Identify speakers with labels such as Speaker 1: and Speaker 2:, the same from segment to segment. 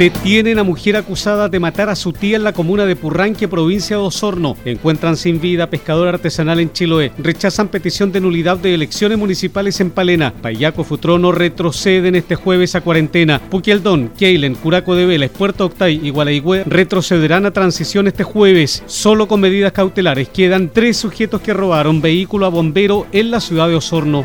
Speaker 1: Detienen a mujer acusada de matar a su tía en la comuna de Purranque, provincia de Osorno. Encuentran sin vida pescador artesanal en Chiloé. Rechazan petición de nulidad de elecciones municipales en Palena. Payaco Futrono retroceden este jueves a cuarentena. Puquieldón, Keilen, Curaco de Vélez, Puerto Octay y Gualaigüe retrocederán a transición este jueves. Solo con medidas cautelares quedan tres sujetos que robaron vehículo a bombero en la ciudad de Osorno.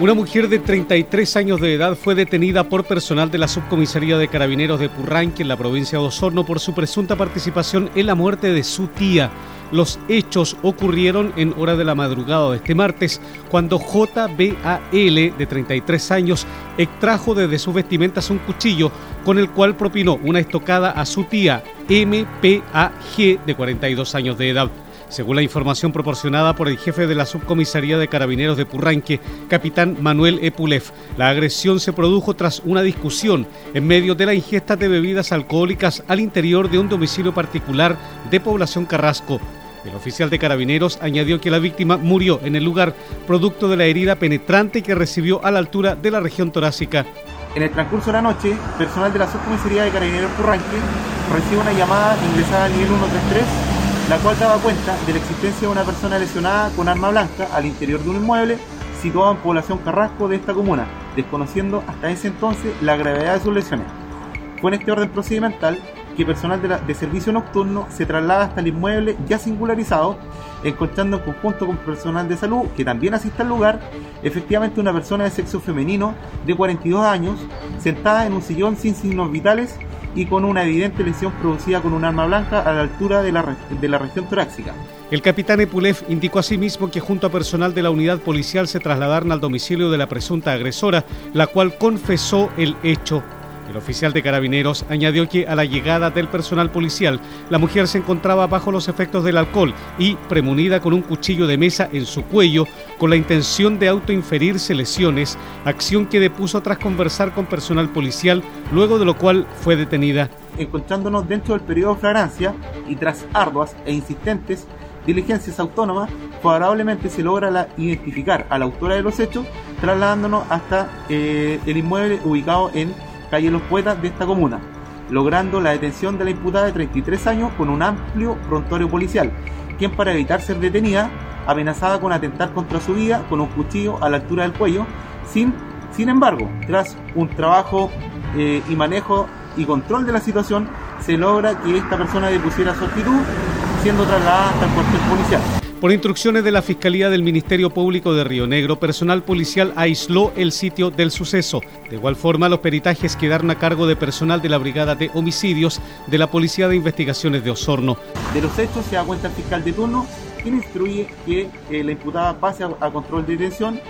Speaker 1: Una mujer de 33 años de edad fue detenida por personal de la Subcomisaría de Carabineros de Purranque en la provincia de Osorno por su presunta participación en la muerte de su tía. Los hechos ocurrieron en hora de la madrugada de este martes, cuando JBAL, de 33 años, extrajo desde sus vestimentas un cuchillo con el cual propinó una estocada a su tía MPAG, de 42 años de edad. Según la información proporcionada por el jefe de la subcomisaría de carabineros de Purranque, capitán Manuel Epulef, la agresión se produjo tras una discusión en medio de la ingesta de bebidas alcohólicas al interior de un domicilio particular de población Carrasco. El oficial de carabineros añadió que la víctima murió en el lugar producto de la herida penetrante que recibió a la altura de la región torácica.
Speaker 2: En el transcurso de la noche, personal de la subcomisaría de carabineros Purranque recibe una llamada ingresada al nivel 133 la cual daba cuenta de la existencia de una persona lesionada con arma blanca al interior de un inmueble situado en población Carrasco de esta comuna, desconociendo hasta ese entonces la gravedad de sus lesiones. Fue en este orden procedimental que personal de, servicio nocturno se traslada hasta el inmueble ya singularizado, encontrando en conjunto con personal de salud que también asiste al lugar, efectivamente una persona de sexo femenino de 42 años, sentada en un sillón sin signos vitales y con una evidente lesión producida con un arma blanca a la altura de la, de la región torácica.
Speaker 1: El capitán Epulef indicó asimismo que junto a personal de la unidad policial se trasladaron al domicilio de la presunta agresora, la cual confesó el hecho el oficial de carabineros añadió que a la llegada del personal policial, la mujer se encontraba bajo los efectos del alcohol y premunida con un cuchillo de mesa en su cuello con la intención de autoinferirse lesiones, acción que depuso tras conversar con personal policial, luego de lo cual fue detenida.
Speaker 2: Encontrándonos dentro del periodo de flagrancia y tras arduas e insistentes diligencias autónomas, favorablemente se logra identificar a la autora de los hechos, trasladándonos hasta eh, el inmueble ubicado en calle Los Poetas de esta comuna, logrando la detención de la imputada de 33 años con un amplio prontuario policial, quien para evitar ser detenida, amenazada con atentar contra su vida con un cuchillo a la altura del cuello, sin, sin embargo, tras un trabajo eh, y manejo y control de la situación, se logra que esta persona depusiera su actitud, siendo trasladada hasta el cuartel policial.
Speaker 1: Por instrucciones de la Fiscalía del Ministerio Público de Río Negro, personal policial aisló el sitio del suceso. De igual forma, los peritajes quedaron a cargo de personal de la Brigada de Homicidios de la Policía de Investigaciones de Osorno.
Speaker 2: De los hechos se da cuenta el fiscal de turno, quien instruye que eh, la imputada pase a, control de detención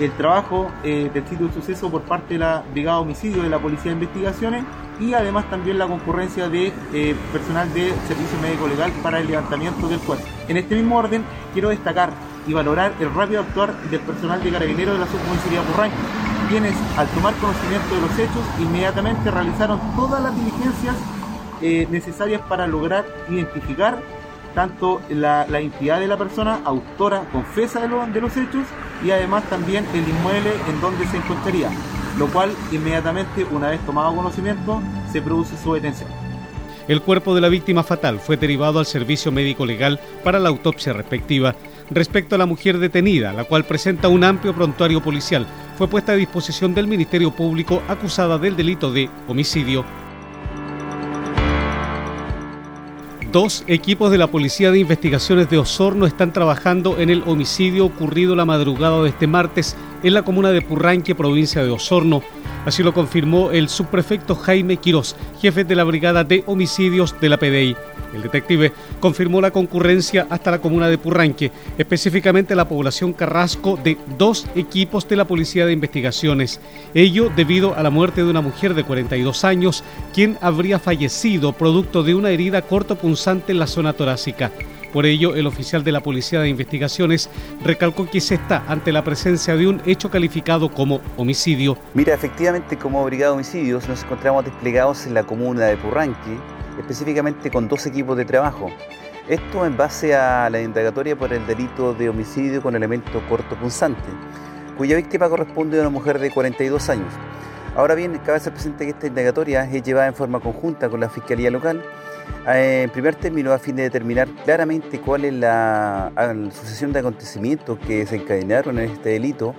Speaker 2: el trabajo eh, del sitio del suceso por parte de la Brigada de Homicidios de la Policía de Investigaciones y además también la concurrencia de eh, personal de servicio médico legal para el levantamiento del cuerpo. En este mismo orden, quiero destacar y valorar el rápido actuar del personal de carabineros de la subcomisaría Burranque, quienes al tomar conocimiento de los hechos inmediatamente realizaron todas las diligencias eh, necesarias para lograr identificar tanto la, la, identidad de la persona, autora, confesa de, de los hechos, y además también el inmueble en donde se encontraría lo cual inmediatamente, una vez tomado conocimiento, se produce su detención.
Speaker 1: El cuerpo de la víctima fatal fue derivado al servicio médico legal para la autopsia respectiva. Respecto a la mujer detenida, la cual presenta un amplio prontuario policial, fue puesta a disposición del Ministerio Público acusada del delito de homicidio Dos equipos de la Policía de Investigaciones de Osorno están trabajando en el homicidio ocurrido la madrugada de este martes en la comuna de Purranque, provincia de Osorno. Así lo confirmó el subprefecto Jaime Quirós, jefe de la Brigada de Homicidios de la PDI. El detective confirmó la concurrencia hasta la comuna de Purranque, específicamente la población Carrasco, de dos equipos de la Policía de Investigaciones. Ello debido a la muerte de una mujer de 42 años, quien habría fallecido producto de una herida cortopunzante en la zona torácica. Por ello, el oficial de la Policía de Investigaciones recalcó que se está ante la presencia de un hecho calificado como homicidio.
Speaker 3: Mira, efectivamente, como Brigada de Homicidios nos encontramos desplegados en la comuna de Purranque, específicamente con dos equipos de trabajo. Esto en base a la indagatoria por el delito de homicidio con elemento cortopunzante, cuya víctima corresponde a una mujer de 42 años. Ahora bien, cabe ser presente que esta indagatoria es llevada en forma conjunta con la Fiscalía Local, en primer término a fin de determinar claramente cuál es la, la sucesión de acontecimientos que desencadenaron en este delito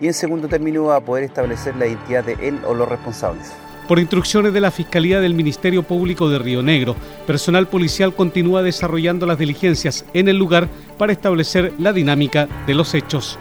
Speaker 3: y en segundo término a poder establecer la identidad de él o los responsables.
Speaker 1: Por instrucciones de la Fiscalía del Ministerio Público de Río Negro, personal policial continúa desarrollando las diligencias en el lugar para establecer la dinámica de los hechos.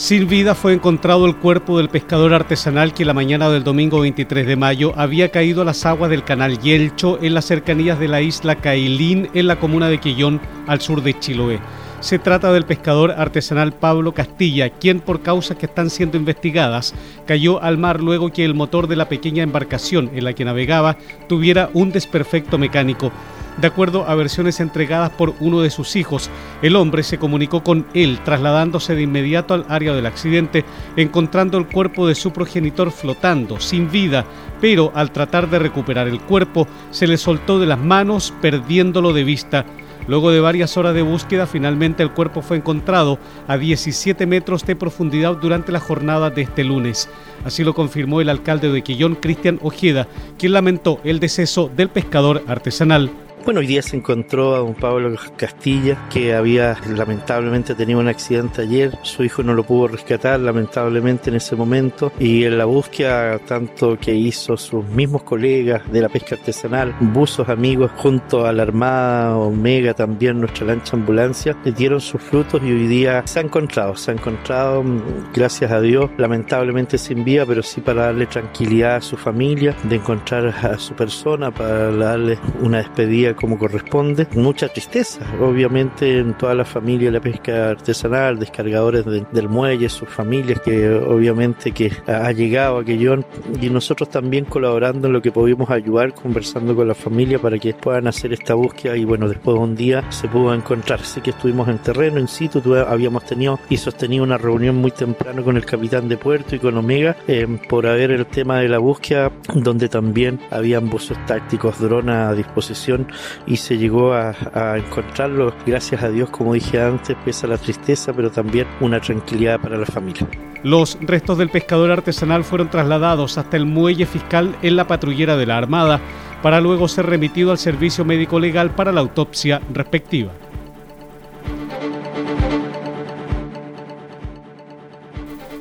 Speaker 1: Sin vida fue encontrado el cuerpo del pescador artesanal que la mañana del domingo 23 de mayo había caído a las aguas del canal Yelcho en las cercanías de la isla Cailín en la comuna de Quillón al sur de Chiloé. Se trata del pescador artesanal Pablo Castilla, quien por causas que están siendo investigadas cayó al mar luego que el motor de la pequeña embarcación en la que navegaba tuviera un desperfecto mecánico. De acuerdo a versiones entregadas por uno de sus hijos, el hombre se comunicó con él trasladándose de inmediato al área del accidente, encontrando el cuerpo de su progenitor flotando, sin vida, pero al tratar de recuperar el cuerpo se le soltó de las manos, perdiéndolo de vista. Luego de varias horas de búsqueda, finalmente el cuerpo fue encontrado a 17 metros de profundidad durante la jornada de este lunes. Así lo confirmó el alcalde de Quillón, Cristian Ojeda, quien lamentó el deceso del pescador artesanal.
Speaker 4: Bueno, hoy día se encontró a un Pablo Castilla que había lamentablemente tenido un accidente ayer. Su hijo no lo pudo rescatar lamentablemente en ese momento y en la búsqueda tanto que hizo sus mismos colegas de la pesca artesanal, buzos amigos junto a la Armada Omega también nuestra lancha ambulancia, le dieron sus frutos y hoy día se ha encontrado, se ha encontrado gracias a Dios, lamentablemente sin vida, pero sí para darle tranquilidad a su familia, de encontrar a su persona, para darle una despedida como corresponde. Mucha tristeza, obviamente, en toda la familia de la pesca artesanal, descargadores del muelle, sus familias, que obviamente que ha llegado a Quellón y nosotros también colaborando en lo que pudimos ayudar, conversando con la familia para que puedan hacer esta búsqueda y bueno, después de un día se pudo encontrar. Así que estuvimos en terreno, en sitio, habíamos tenido y sostenido una reunión muy temprano con el capitán de puerto y con Omega eh, por haber el tema de la búsqueda, donde también habían buzos tácticos, drones a disposición y se llegó a, encontrarlo, gracias a Dios, como dije antes, pese a la tristeza, pero también una tranquilidad para la familia.
Speaker 1: Los restos del pescador artesanal fueron trasladados hasta el muelle fiscal en la patrullera de la Armada para luego ser remitido al servicio médico legal para la autopsia respectiva.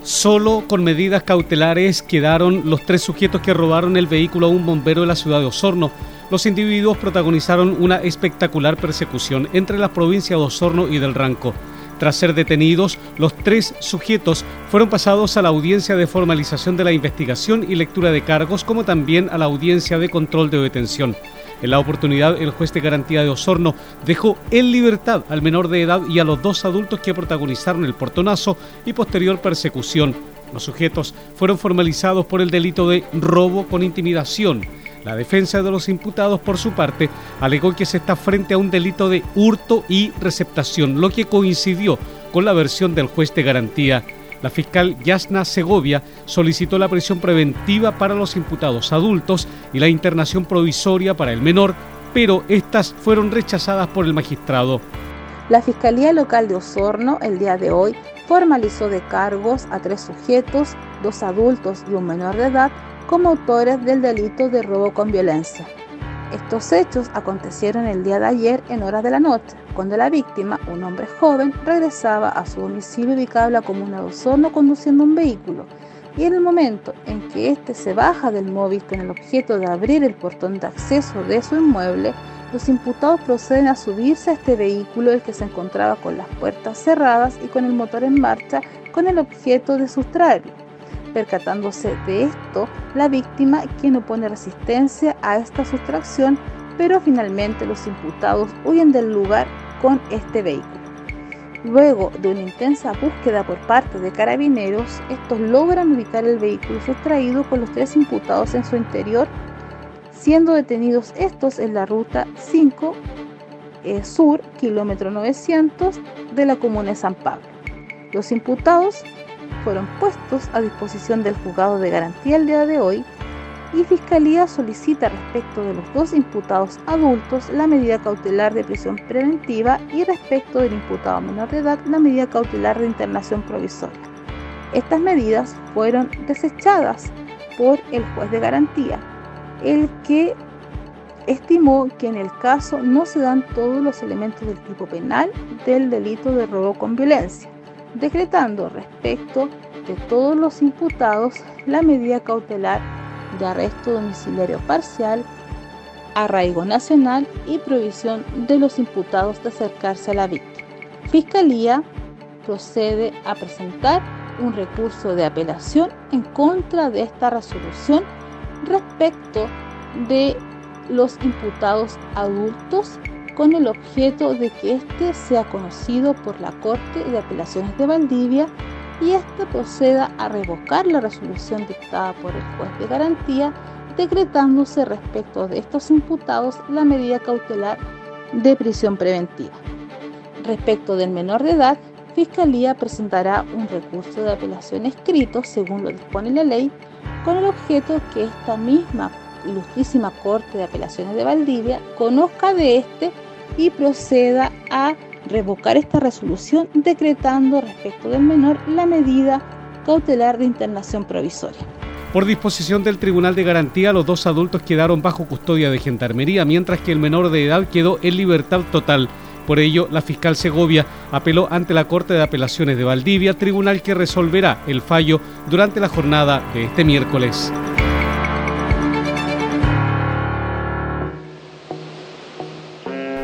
Speaker 1: Solo con medidas cautelares quedaron los tres sujetos que robaron el vehículo a un bombero de la ciudad de Osorno los individuos protagonizaron una espectacular persecución entre las provincias de Osorno y del Ranco. Tras ser detenidos, los tres sujetos fueron pasados a la audiencia de formalización de la investigación y lectura de cargos, como también a la audiencia de control de detención. En la oportunidad, el juez de garantía de Osorno dejó en libertad al menor de edad y a los dos adultos que protagonizaron el portonazo y posterior persecución. Los sujetos fueron formalizados por el delito de robo con intimidación la defensa de los imputados, por su parte, alegó que se está frente a un delito de hurto y receptación, lo que coincidió con la versión del juez de garantía. La fiscal Yasna Segovia solicitó la prisión preventiva para los imputados adultos y la internación provisoria para el menor, pero estas fueron rechazadas por el magistrado.
Speaker 5: La Fiscalía Local de Osorno el día de hoy formalizó de cargos a tres sujetos, dos adultos y un menor de edad, como autores del delito de robo con violencia. Estos hechos acontecieron el día de ayer en horas de la noche, cuando la víctima, un hombre joven, regresaba a su domicilio ubicado en la comuna de Osorno conduciendo un vehículo. y en el momento en que éste se baja del móvil con el objeto de abrir el portón de acceso de su inmueble, los imputados proceden a subirse a este vehículo el que se encontraba con las puertas cerradas y con el motor en marcha con el objeto de sustraerlo. Percatándose de esto, la víctima, quien opone resistencia a esta sustracción, pero finalmente los imputados huyen del lugar con este vehículo. Luego de una intensa búsqueda por parte de carabineros, estos logran ubicar el vehículo sustraído con los tres imputados en su interior, siendo detenidos estos en la ruta 5 eh, Sur, kilómetro 900 de la comuna de San Pablo. Los imputados fueron puestos a disposición del juzgado de garantía el día de hoy y Fiscalía solicita respecto de los dos imputados adultos la medida cautelar de prisión preventiva y respecto del imputado menor de edad la medida cautelar de internación provisoria. Estas medidas fueron desechadas por el juez de garantía, el que estimó que en el caso no se dan todos los elementos del tipo penal del delito de robo con violencia, decretando respecto de todos los imputados la medida cautelar de arresto domiciliario parcial, arraigo nacional y prohibición de los imputados de acercarse a la víctima. Fiscalía procede a presentar un recurso de apelación en contra de esta resolución respecto de los imputados adultos con el objeto de que éste sea conocido por la Corte de Apelaciones de Valdivia y éste proceda a revocar la resolución dictada por el juez de garantía, decretándose respecto de estos imputados la medida cautelar de prisión preventiva. Respecto del menor de edad, Fiscalía presentará un recurso de apelación escrito, según lo dispone la ley, con el objeto que esta misma ilustrísima Corte de Apelaciones de Valdivia conozca de este y proceda a revocar esta resolución decretando respecto del menor la medida cautelar de internación provisoria.
Speaker 1: Por disposición del Tribunal de Garantía, los dos adultos quedaron bajo custodia de Gendarmería, mientras que el menor de edad quedó en libertad total. Por ello, la fiscal Segovia apeló ante la Corte de Apelaciones de Valdivia, tribunal que resolverá el fallo durante la jornada de este miércoles.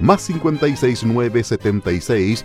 Speaker 6: más 569 76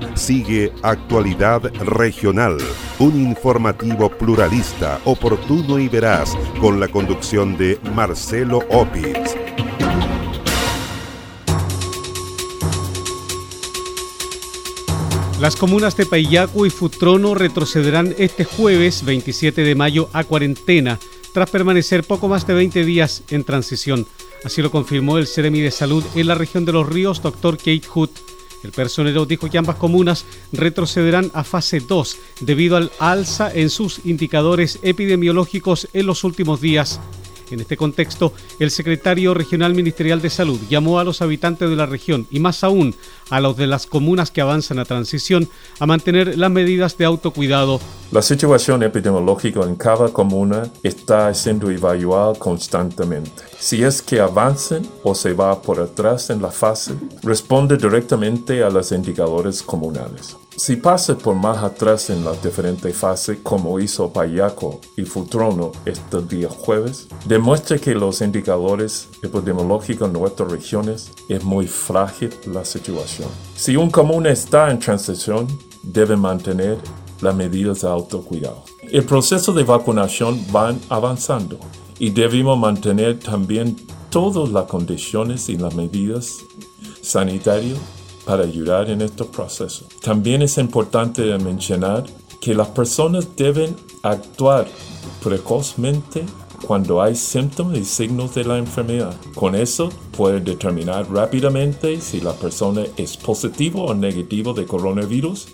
Speaker 6: Sigue Actualidad Regional, un informativo pluralista, oportuno y veraz, con la conducción de Marcelo Opitz.
Speaker 1: Las comunas de Payacu y Futrono retrocederán este jueves 27 de mayo a cuarentena, tras permanecer poco más de 20 días en transición. Así lo confirmó el Ceremi de Salud en la región de los ríos, doctor Kate Hood. El personero dijo que ambas comunas retrocederán a fase 2 debido al alza en sus indicadores epidemiológicos en los últimos días. En este contexto, el secretario regional ministerial de Salud llamó a los habitantes de la región y más aún a los de las comunas que avanzan a transición a mantener las medidas de autocuidado.
Speaker 7: La situación epidemiológica en cada comuna está siendo evaluada constantemente. Si es que avancen o se va por atrás en la fase, responde directamente a los indicadores comunales. Si pasa por más atrás en las diferentes fases, como hizo Payaco y Futrono este día jueves, demuestra que los indicadores epidemiológicos en nuestras regiones es muy frágil la situación. Si un común está en transición, debe mantener las medidas de autocuidado. El proceso de vacunación va avanzando y debemos mantener también todas las condiciones y las medidas sanitarias para ayudar en este proceso. También es importante mencionar que las personas deben actuar precozmente cuando hay síntomas y signos de la enfermedad. Con eso puede determinar rápidamente si la persona es positivo o negativo de coronavirus,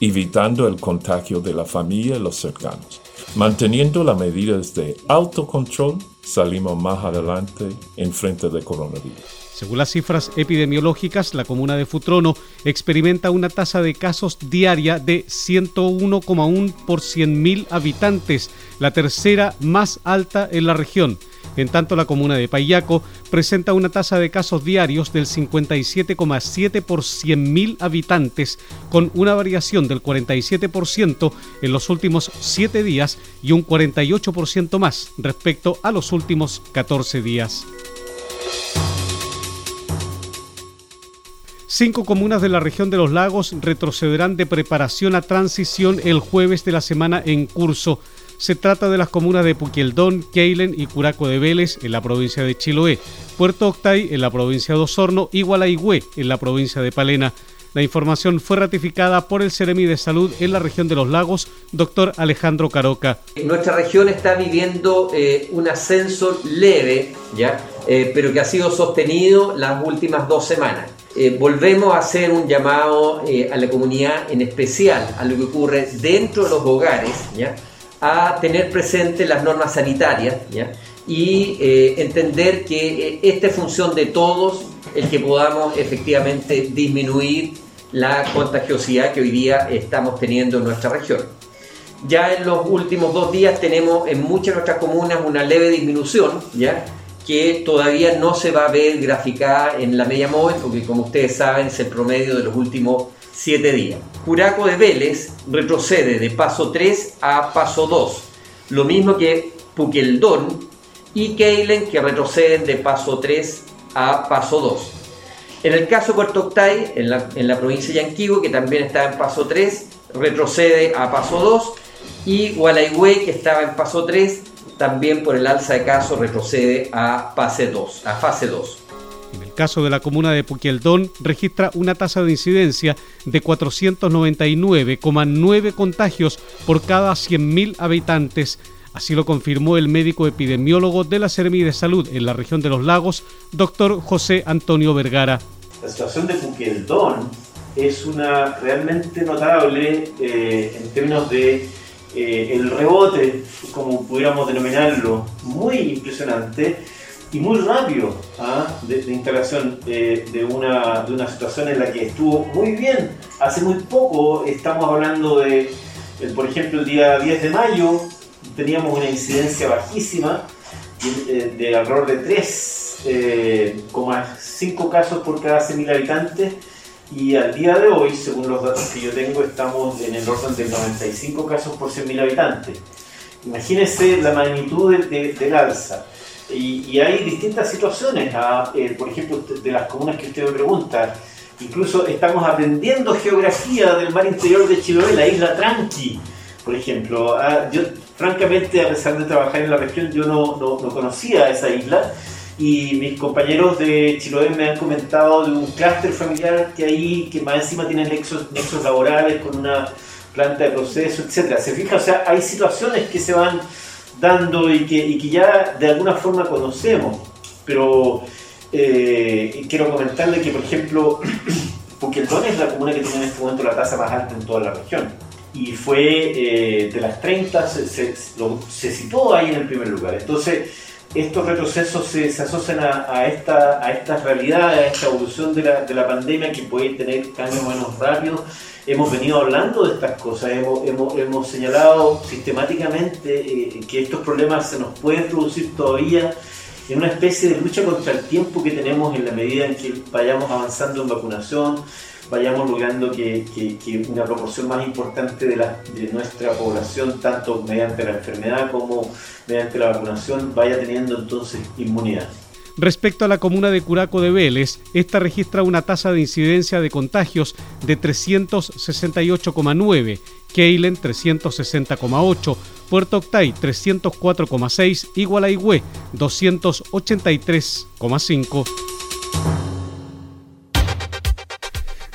Speaker 7: evitando el contagio de la familia y los cercanos. Manteniendo las medidas de autocontrol, salimos más adelante en frente del coronavirus.
Speaker 1: Según las cifras epidemiológicas, la comuna de Futrono experimenta una tasa de casos diaria de 101,1 por 100.000 habitantes, la tercera más alta en la región. En tanto, la comuna de Payaco presenta una tasa de casos diarios del 57,7 por 100.000 habitantes, con una variación del 47% en los últimos 7 días y un 48% más respecto a los últimos 14 días. Cinco comunas de la región de los lagos retrocederán de preparación a transición el jueves de la semana en curso. Se trata de las comunas de Puquieldón, Keilen y Curaco de Vélez en la provincia de Chiloé, Puerto Octay en la provincia de Osorno y Gualaigüe en la provincia de Palena. La información fue ratificada por el Ceremi de Salud en la región de los lagos, doctor Alejandro Caroca.
Speaker 8: Nuestra región está viviendo eh, un ascenso leve, ¿ya? Eh, pero que ha sido sostenido las últimas dos semanas. Eh, volvemos a hacer un llamado eh, a la comunidad, en especial a lo que ocurre dentro de los hogares, ¿ya? a tener presente las normas sanitarias ¿ya? y eh, entender que esta es función de todos el que podamos efectivamente disminuir la contagiosidad que hoy día estamos teniendo en nuestra región. Ya en los últimos dos días tenemos en muchas de nuestras comunas una leve disminución, ¿ya? Que todavía no se va a ver graficada en la media móvil, porque como ustedes saben es el promedio de los últimos 7 días. Curaco de Vélez retrocede de paso 3 a paso 2, lo mismo que Puqueldón y Keilen que retroceden de paso 3 a paso 2. En el caso de Puerto Octay, en la, en la provincia de Yanquibo, que también está en paso 3, retrocede a paso 2 y Gualaigüe, que estaba en paso 3, también por el alza de casos retrocede a fase 2, a fase 2.
Speaker 1: En el caso de la comuna de Puquieldón, registra una tasa de incidencia de 499,9 contagios por cada 100.000 habitantes. Así lo confirmó el médico epidemiólogo de la Sermi de Salud en la región de los lagos, doctor José Antonio Vergara.
Speaker 9: La situación de Puquieldón es una realmente notable eh, en términos de eh, el rebote, como pudiéramos denominarlo, muy impresionante y muy rápido ¿ah? de, instalación eh, de, una, de una situación en la que estuvo muy bien. Hace muy poco estamos hablando de, por ejemplo, el día 10 de mayo teníamos una incidencia bajísima de, de alrededor de 3,5 eh, casos por cada 100.000 habitantes y al día de hoy, según los datos que yo tengo, estamos en el orden de 95 casos por 100.000 habitantes. Imagínense la magnitud del alza. Y, hay distintas situaciones, ¿ah? eh, por ejemplo, de las comunas que usted me pregunta. Incluso estamos aprendiendo geografía del mar interior de Chiloé, la isla Tranqui, por ejemplo. Ah, yo, francamente, a pesar de trabajar en la región, yo no, no, no conocía esa isla y mis compañeros de Chiloé me han comentado de un clúster familiar que ahí, que más encima tiene nexos, nexos laborales con una planta de proceso, etc. Se fija, o sea, hay situaciones que se van dando y que, y que ya de alguna forma conocemos, pero eh, quiero comentarle que, por ejemplo, Puqueltón es la comuna que tiene en este momento la tasa más alta en toda la región. Y fue eh, de las 30, se, se, situó ahí en el primer lugar. Entonces, estos retrocesos se, asocian a, esta, a esta realidad, a esta evolución de la, de la pandemia que puede tener cambios menos rápidos. Hemos venido hablando de estas cosas, hemos, hemos, hemos señalado sistemáticamente eh, que estos problemas se nos pueden producir todavía en una especie de lucha contra el tiempo que tenemos en la medida en que vayamos avanzando en vacunación, vayamos logrando que, una proporción más importante de, nuestra población, tanto mediante la enfermedad como mediante la vacunación, vaya teniendo entonces inmunidad.
Speaker 1: Respecto a la comuna de Curaco de Vélez, esta registra una tasa de incidencia de contagios de 368,9, Keilen 360,8, Puerto Octay 304,6 y Gualaigüe 283,5.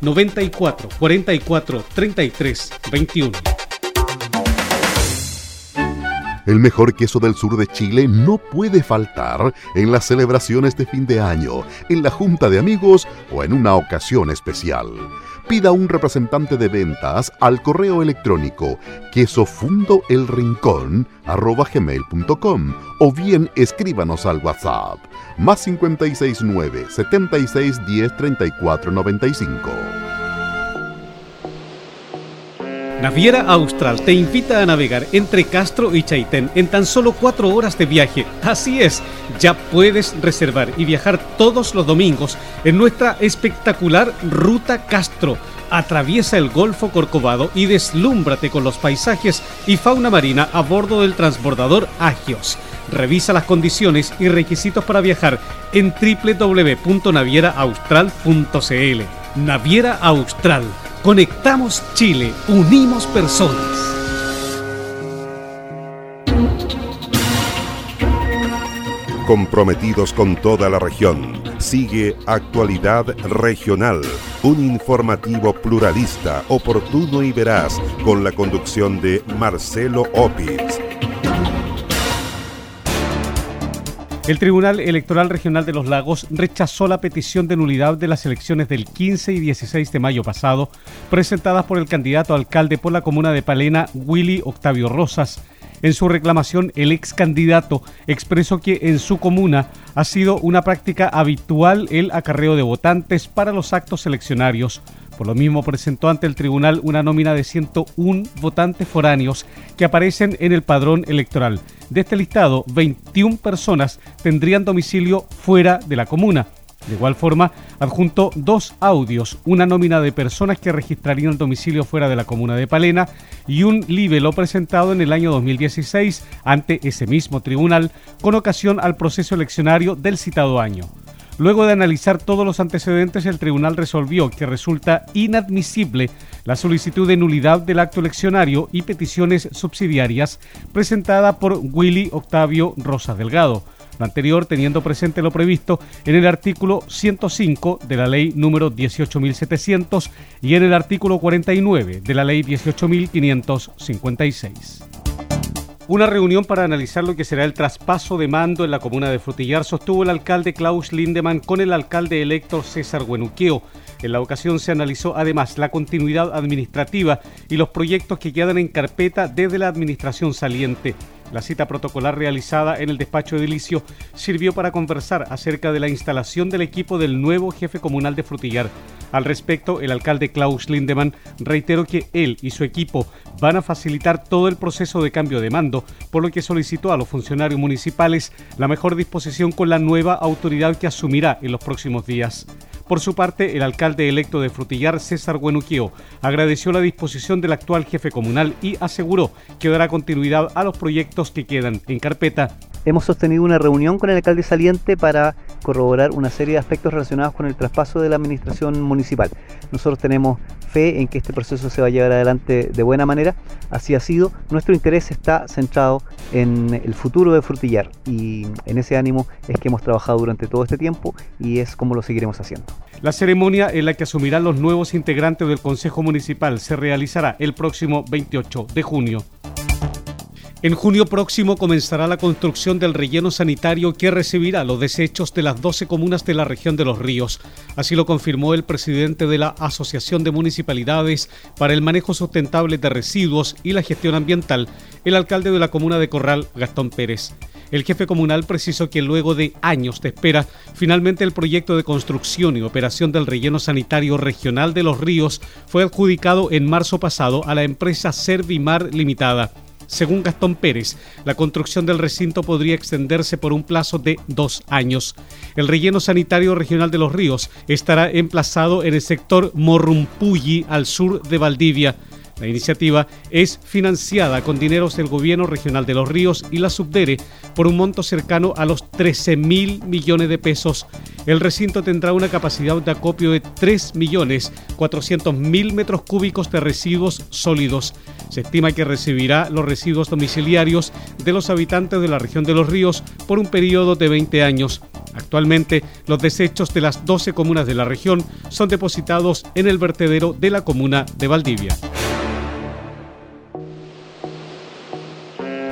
Speaker 1: 94 44 33 21.
Speaker 6: El mejor queso del sur de Chile no puede faltar en las celebraciones de fin de año, en la junta de amigos o en una ocasión especial pida un representante de ventas al correo electrónico quesofundoelrincón.com o bien escríbanos al WhatsApp más 569 7610 3495.
Speaker 1: Naviera Austral te invita a navegar entre Castro y Chaitén en tan solo cuatro horas de viaje. Así es, ya puedes reservar y viajar todos los domingos en nuestra espectacular Ruta Castro. Atraviesa el Golfo Corcovado y deslúmbrate con los paisajes y fauna marina a bordo del transbordador Agios. Revisa las condiciones y requisitos para viajar en www.navieraaustral.cl. Naviera Austral Conectamos Chile, unimos personas.
Speaker 6: Comprometidos con toda la región, sigue Actualidad Regional, un informativo pluralista, oportuno y veraz, con la conducción de Marcelo Opitz.
Speaker 1: El Tribunal Electoral Regional de los Lagos rechazó la petición de nulidad de las elecciones del 15 y 16 de mayo pasado, presentadas por el candidato alcalde por la comuna de Palena, Willy Octavio Rosas. En su reclamación, el ex candidato expresó que en su comuna ha sido una práctica habitual el acarreo de votantes para los actos eleccionarios, por lo mismo presentó ante el tribunal una nómina de 101 votantes foráneos que aparecen en el padrón electoral. De este listado, 21 personas tendrían domicilio fuera de la comuna. De igual forma, adjunto dos audios, una nómina de personas que registrarían domicilio fuera de la comuna de Palena y un libelo presentado en el año 2016 ante ese mismo tribunal con ocasión al proceso eleccionario del citado año. Luego de analizar todos los antecedentes, el tribunal resolvió que resulta inadmisible la solicitud de nulidad del acto eleccionario y peticiones subsidiarias presentada por Willy Octavio Rosa Delgado. Lo anterior teniendo presente lo previsto en el artículo 105 de la ley número 18.700 y en el artículo 49 de la ley 18.556. Una reunión para analizar lo que será el traspaso de mando en la comuna de Frutillar sostuvo el alcalde Klaus Lindemann con el alcalde electo César Buenuqueo. En la ocasión se analizó además la continuidad administrativa y los proyectos que quedan en carpeta desde la administración saliente. La cita protocolar realizada en el despacho de edilicio sirvió para conversar acerca de la instalación del equipo del nuevo jefe comunal de Frutillar. Al respecto, el alcalde Klaus Lindemann reiteró que él y su equipo van a facilitar todo el proceso de cambio de mando, por lo que solicitó a los funcionarios municipales la mejor disposición con la nueva autoridad que asumirá en los próximos días. Por su parte, el alcalde electo de Frutillar, César Buenuquio, agradeció la disposición del actual jefe comunal y aseguró que dará continuidad a los proyectos que quedan en carpeta.
Speaker 10: Hemos sostenido una reunión con el alcalde saliente para corroborar una serie de aspectos relacionados con el traspaso de la administración municipal. Nosotros tenemos fe en que este proceso se va a llevar adelante de buena manera, así ha sido. Nuestro interés está centrado en el futuro de Frutillar y en ese ánimo es que hemos trabajado durante todo este tiempo y es como lo seguiremos haciendo.
Speaker 1: La ceremonia en la que asumirán los nuevos integrantes del Consejo Municipal se realizará el próximo 28 de junio. En junio próximo comenzará la construcción del relleno sanitario que recibirá los desechos de las 12 comunas de la región de los ríos. Así lo confirmó el presidente de la Asociación de Municipalidades para el Manejo Sustentable de Residuos y la Gestión Ambiental, el alcalde de la comuna de Corral, Gastón Pérez. El jefe comunal precisó que luego de años de espera, finalmente el proyecto de construcción y operación del relleno sanitario regional de los ríos fue adjudicado en marzo pasado a la empresa Servimar Limitada. Según Gastón Pérez, la construcción del recinto podría extenderse por un plazo de dos años. El relleno sanitario regional de los ríos estará emplazado en el sector Morrumpulli, al sur de Valdivia. La iniciativa es financiada con dineros del Gobierno Regional de los Ríos y la Subdere por un monto cercano a los 13 mil millones de pesos. El recinto tendrá una capacidad de acopio de 3 millones 400 mil metros cúbicos de residuos sólidos. Se estima que recibirá los residuos domiciliarios de los habitantes de la región de los ríos por un periodo de 20 años. Actualmente, los desechos de las 12 comunas de la región son depositados en el vertedero de la comuna de Valdivia.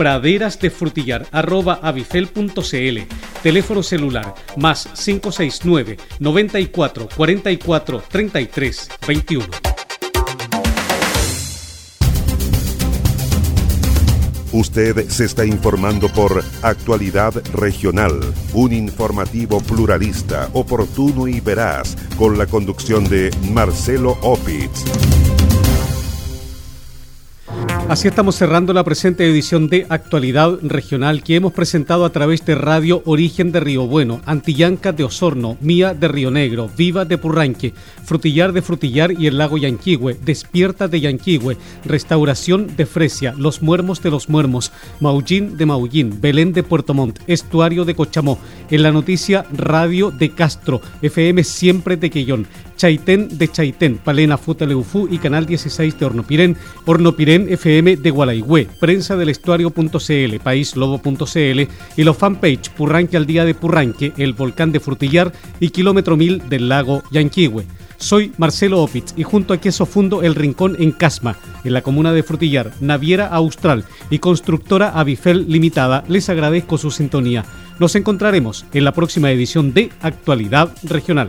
Speaker 1: praderasdefrutillar.avifel.cl Teléfono celular más 569 94 44 33 21.
Speaker 6: Usted se está informando por Actualidad Regional, un informativo pluralista, oportuno y veraz, con la conducción de Marcelo Opitz.
Speaker 1: Así estamos cerrando la presente edición de Actualidad Regional que hemos presentado a través de Radio Origen de Río Bueno, Antillanca de Osorno, Mía de Río Negro, Viva de Purranque, Frutillar de Frutillar y el Lago Yanquihue, Despierta de Yanquihue, Restauración de Fresia, Los Muermos de los Muermos, Maullín de Maullín, Belén de Puerto Montt, Estuario de Cochamó, en la noticia Radio de Castro, FM Siempre de Quellón, Chaitén de Chaitén, Palena Futaleufú y Canal 16 de Hornopirén, Hornopirén FM de Gualaigüe, Prensa del Estuario.cl, Paíslobo.cl y los fanpage Purranque al Día de Purranque, El Volcán de Frutillar y Kilómetro Mil del Lago Yanquihue. Soy Marcelo Opitz y junto a Queso Fundo El Rincón en Casma, en la comuna de Frutillar, Naviera Austral y constructora Avifel Limitada, les agradezco su sintonía. Nos encontraremos en la próxima edición de Actualidad Regional.